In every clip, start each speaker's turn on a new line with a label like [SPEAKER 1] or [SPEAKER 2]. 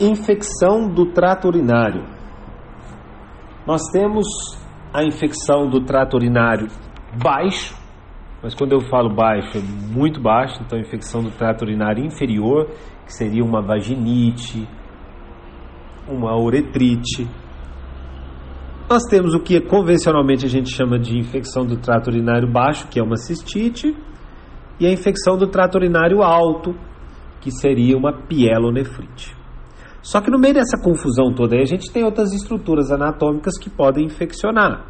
[SPEAKER 1] Infecção do trato urinário. Nós temos a infecção do trato urinário baixo, mas quando eu falo baixo, é muito baixo, então infecção do trato urinário inferior, que seria uma vaginite, uma uretrite. Nós temos o que convencionalmente a gente chama de infecção do trato urinário baixo, que é uma cistite, e a infecção do trato urinário alto, que seria uma pielonefrite. Só que no meio dessa confusão toda aí, a gente tem outras estruturas anatômicas que podem infeccionar.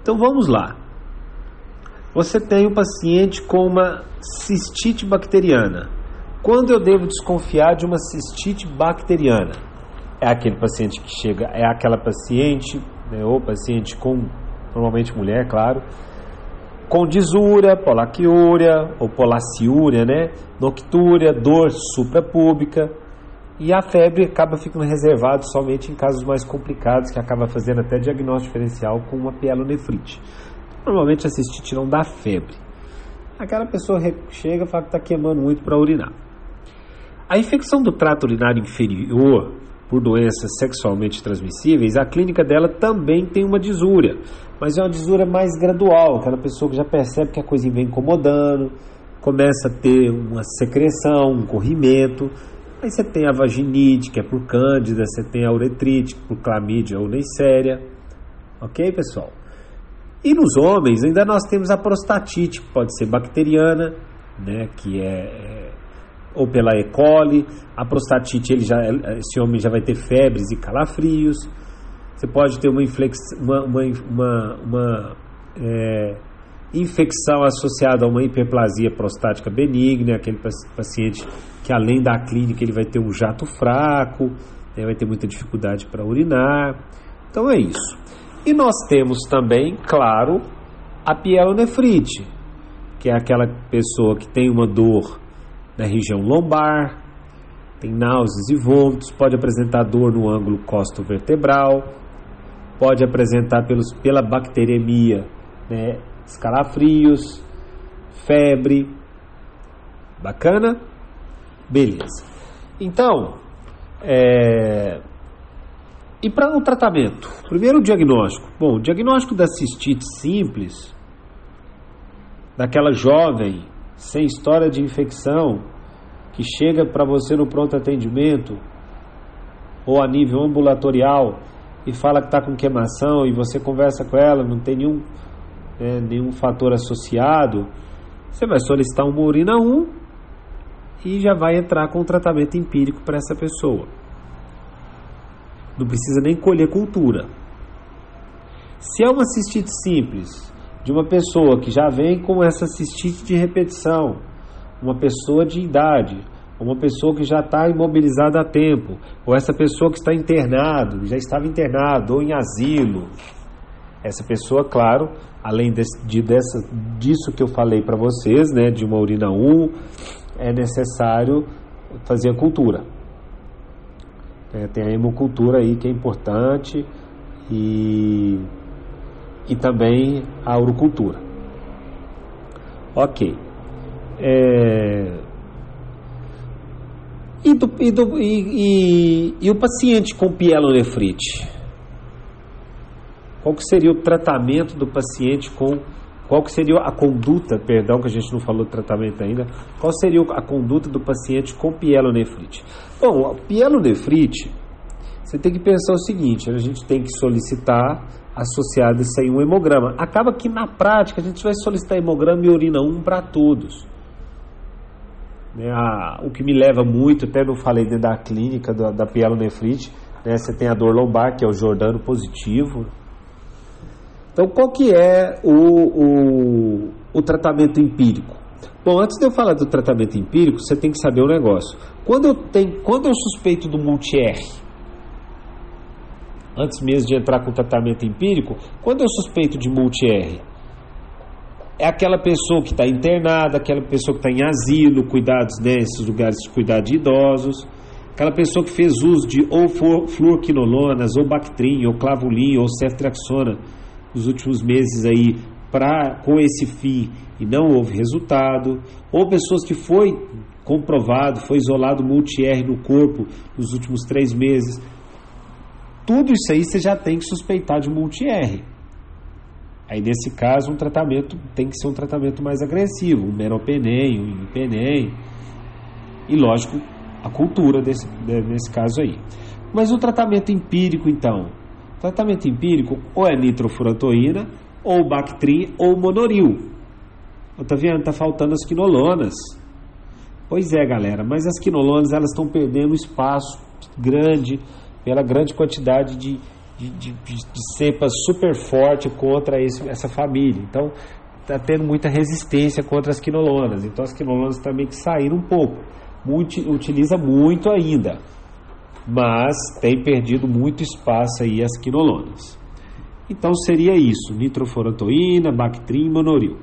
[SPEAKER 1] Então vamos lá. Você tem um paciente com uma cistite bacteriana. Quando eu devo desconfiar de uma cistite bacteriana? É aquele paciente que chega, é aquela paciente, né, ou paciente com, normalmente mulher, claro, com disúria, polaquiúria ou polaciúria, né, noctúria, dor suprapúbica, e a febre acaba ficando reservada somente em casos mais complicados, que acaba fazendo até diagnóstico diferencial com uma pielonefrite. Normalmente a cistite não dá febre. Aquela pessoa chega e fala que está queimando muito para urinar. A infecção do trato urinário inferior por doenças sexualmente transmissíveis, a clínica dela também tem uma disúria, mas é uma disúria mais gradual, aquela pessoa que já percebe que a coisa vem incomodando, começa a ter uma secreção, um corrimento, Aí você tem a vaginite, que é por cândida, você tem a uretrite, por clamídia ou neisseria. Ok, pessoal? E nos homens, ainda nós temos a prostatite, que pode ser bacteriana, né, que é, é ou pela E. coli. A prostatite, ele já, esse homem já vai ter febres e calafrios. Você pode ter uma, inflex, uma, uma, uma, uma é, infecção associada a uma hiperplasia prostática benigna, aquele paciente que além da clínica ele vai ter um jato fraco, né, vai ter muita dificuldade para urinar. Então é isso. E nós temos também, claro, a pielonefrite, que é aquela pessoa que tem uma dor na região lombar, tem náuseas e vômitos, pode apresentar dor no ângulo costo-vertebral, pode apresentar pelos, pela bacteremia né, escalafrios, febre. Bacana? Beleza. Então, é... e para o tratamento? Primeiro o diagnóstico. Bom, o diagnóstico da cistite simples, daquela jovem sem história de infecção, que chega para você no pronto atendimento ou a nível ambulatorial e fala que está com queimação e você conversa com ela, não tem nenhum, é, nenhum fator associado, você vai solicitar uma urina 1 e já vai entrar com o tratamento empírico para essa pessoa. Não precisa nem colher cultura. Se é uma cistite simples, de uma pessoa que já vem com essa cistite de repetição, uma pessoa de idade, uma pessoa que já está imobilizada há tempo, ou essa pessoa que está internado, já estava internado ou em asilo, essa pessoa, claro, além de, de dessa, disso que eu falei para vocês, né, de uma urina 1, é necessário fazer a cultura. É, tem a hemocultura aí que é importante e, e também a urocultura. Ok. É, e, do, e, do, e, e, e o paciente com pielonefrite? Qual que seria o tratamento do paciente com qual que seria a conduta, perdão que a gente não falou do tratamento ainda, qual seria a conduta do paciente com pielonefrite? Bom, a pielonefrite, você tem que pensar o seguinte, a gente tem que solicitar associado isso aí um hemograma. Acaba que na prática a gente vai solicitar hemograma e urina 1 para todos. Né, a, o que me leva muito, até não falei dentro da clínica da, da pielonefrite, né, você tem a dor lombar, que é o Jordano positivo, então, qual que é o, o, o tratamento empírico? Bom, antes de eu falar do tratamento empírico, você tem que saber um negócio. Quando eu, tenho, quando eu suspeito do multi-R, antes mesmo de entrar com o tratamento empírico, quando eu suspeito de multi-R, é aquela pessoa que está internada, aquela pessoa que está em asilo, cuidados nesses né, lugares de cuidado de idosos, aquela pessoa que fez uso de ou fluorquinolonas, ou Bactrim, ou Clavulin, ou Ceftriaxona, nos últimos meses aí para com esse fim e não houve resultado, ou pessoas que foi comprovado, foi isolado multi-R no corpo nos últimos três meses. Tudo isso aí você já tem que suspeitar de multi-R. Aí, nesse caso, um tratamento tem que ser um tratamento mais agressivo, um meropenem, um imipenem. E, lógico, a cultura desse, nesse caso aí. Mas o tratamento empírico, então? Tratamento empírico ou é nitrofurantoína, ou Bactrim, ou Monoril. Tá vendo? Tá faltando as quinolonas. Pois é, galera, mas as quinolonas elas estão perdendo espaço grande pela grande quantidade de, de, de, de cepas super forte contra esse, essa família. Então, está tendo muita resistência contra as quinolonas. Então, as quinolonas também que saíram um pouco. Muito, utiliza muito ainda, mas tem perdido muito espaço aí as quinolonas. Então, seria isso: nitroforantoína, Bactrim, monoril.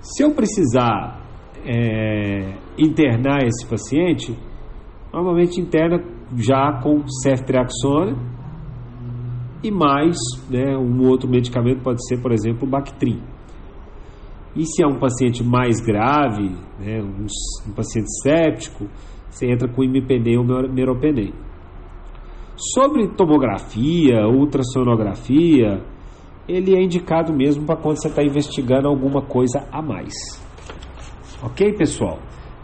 [SPEAKER 1] Se eu precisar é, internar esse paciente, normalmente interna já com ceftriaxona e mais né, um outro medicamento pode ser, por exemplo, Bactrim. E se é um paciente mais grave, né, um, um paciente séptico, você entra com imipenem ou meropenem. Sobre tomografia, ultrassonografia, ele é indicado mesmo para quando você está investigando alguma coisa a mais. Ok, pessoal?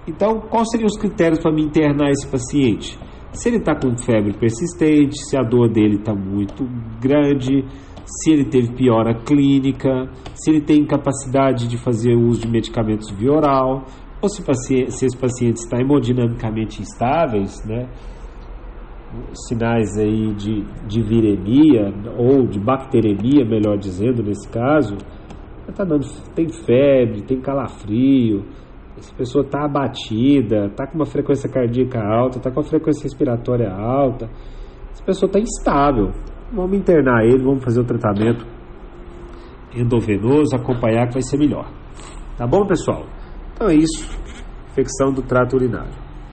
[SPEAKER 1] Então, quais seriam os critérios para me internar esse paciente? Se ele está com febre persistente, se a dor dele está muito grande, se ele teve piora clínica, se ele tem incapacidade de fazer uso de medicamentos via oral, ou se, se esse paciente está hemodinamicamente instáveis, né? sinais aí de, de viremia ou de bacteremia, melhor dizendo, nesse caso, tá dando, tem febre, tem calafrio, essa pessoa está abatida, está com uma frequência cardíaca alta, está com a frequência respiratória alta, essa pessoa está instável. Vamos internar ele, vamos fazer o tratamento endovenoso, acompanhar que vai ser melhor. Tá bom, pessoal? Então é isso. Infecção do trato urinário.